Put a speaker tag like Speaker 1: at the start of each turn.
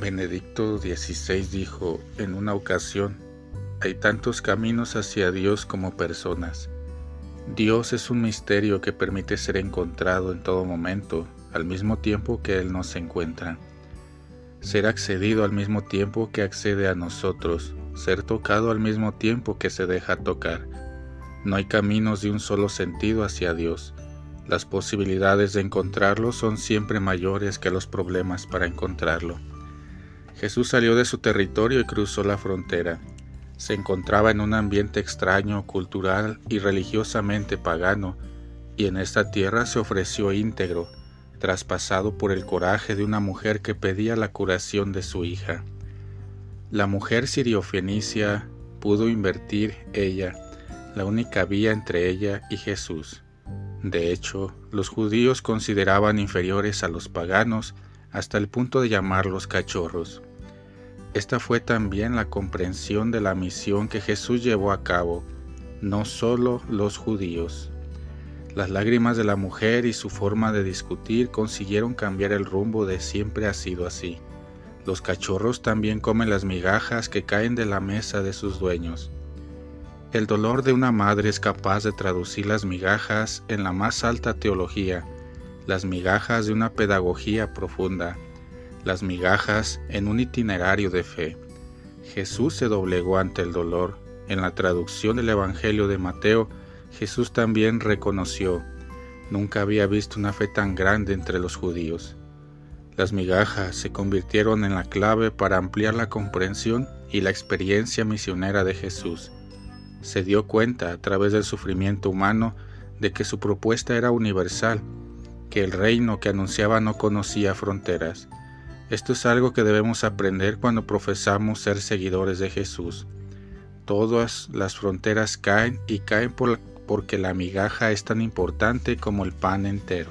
Speaker 1: Benedicto XVI dijo en una ocasión, hay tantos caminos hacia Dios como personas. Dios es un misterio que permite ser encontrado en todo momento, al mismo tiempo que Él nos encuentra. Ser accedido al mismo tiempo que accede a nosotros, ser tocado al mismo tiempo que se deja tocar. No hay caminos de un solo sentido hacia Dios. Las posibilidades de encontrarlo son siempre mayores que los problemas para encontrarlo. Jesús salió de su territorio y cruzó la frontera. Se encontraba en un ambiente extraño, cultural y religiosamente pagano, y en esta tierra se ofreció íntegro, traspasado por el coraje de una mujer que pedía la curación de su hija. La mujer siriofenicia pudo invertir ella, la única vía entre ella y Jesús. De hecho, los judíos consideraban inferiores a los paganos hasta el punto de llamarlos cachorros. Esta fue también la comprensión de la misión que Jesús llevó a cabo, no solo los judíos. Las lágrimas de la mujer y su forma de discutir consiguieron cambiar el rumbo de siempre ha sido así. Los cachorros también comen las migajas que caen de la mesa de sus dueños. El dolor de una madre es capaz de traducir las migajas en la más alta teología, las migajas de una pedagogía profunda las migajas en un itinerario de fe. Jesús se doblegó ante el dolor. En la traducción del Evangelio de Mateo, Jesús también reconoció, nunca había visto una fe tan grande entre los judíos. Las migajas se convirtieron en la clave para ampliar la comprensión y la experiencia misionera de Jesús. Se dio cuenta a través del sufrimiento humano de que su propuesta era universal, que el reino que anunciaba no conocía fronteras. Esto es algo que debemos aprender cuando profesamos ser seguidores de Jesús. Todas las fronteras caen y caen por, porque la migaja es tan importante como el pan entero.